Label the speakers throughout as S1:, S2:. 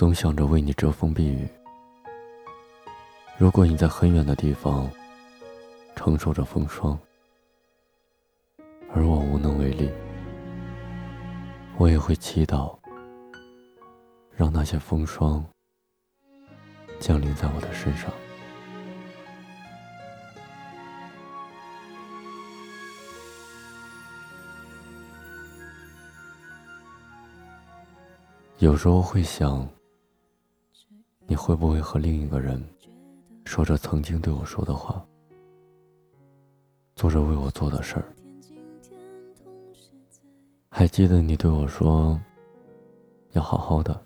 S1: 总想着为你遮风避雨。如果你在很远的地方承受着风霜，而我无能为力，我也会祈祷，让那些风霜降临在我的身上。有时候会想，你会不会和另一个人说着曾经对我说的话，做着为我做的事儿？还记得你对我说，要好好的，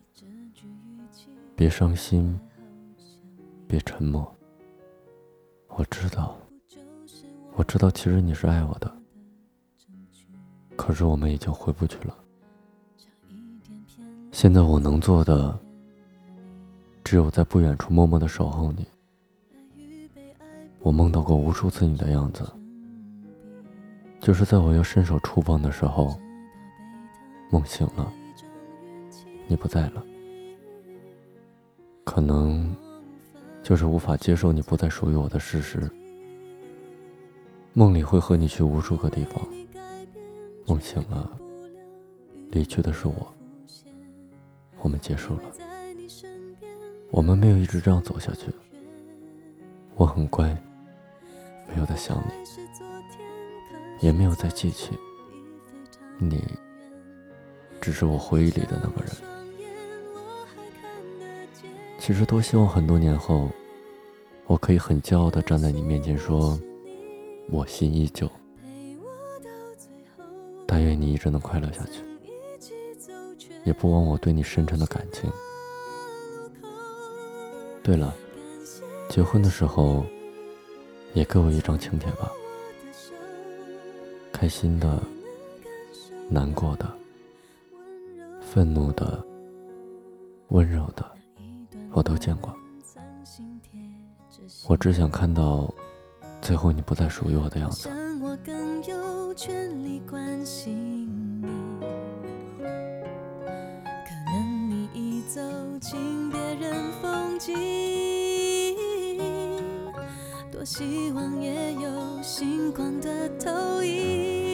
S1: 别伤心，别沉默。我知道，我知道，其实你是爱我的，可是我们已经回不去了。现在我能做的，只有在不远处默默的守候你。我梦到过无数次你的样子，就是在我要伸手触碰的时候，梦醒了，你不在了。可能就是无法接受你不再属于我的事实。梦里会和你去无数个地方，梦醒了，离去的是我。我们结束了，我们没有一直这样走下去。我很乖，没有在想你，也没有在记起你，只是我回忆里的那个人。其实多希望很多年后，我可以很骄傲的站在你面前说，我心依旧。但愿你一直能快乐下去。也不枉我对你深沉的感情。对了，结婚的时候也给我一张请帖吧。开心的、难过的、愤怒的、温柔的，我都见过。我只想看到最后你不再属于我的样子。
S2: 希望也有星光的投影，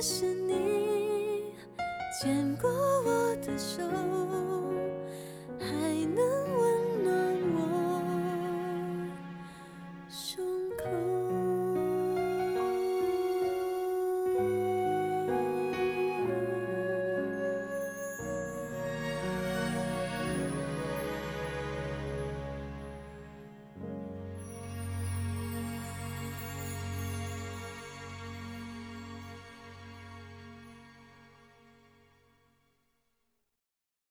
S2: 是你牵过我的手。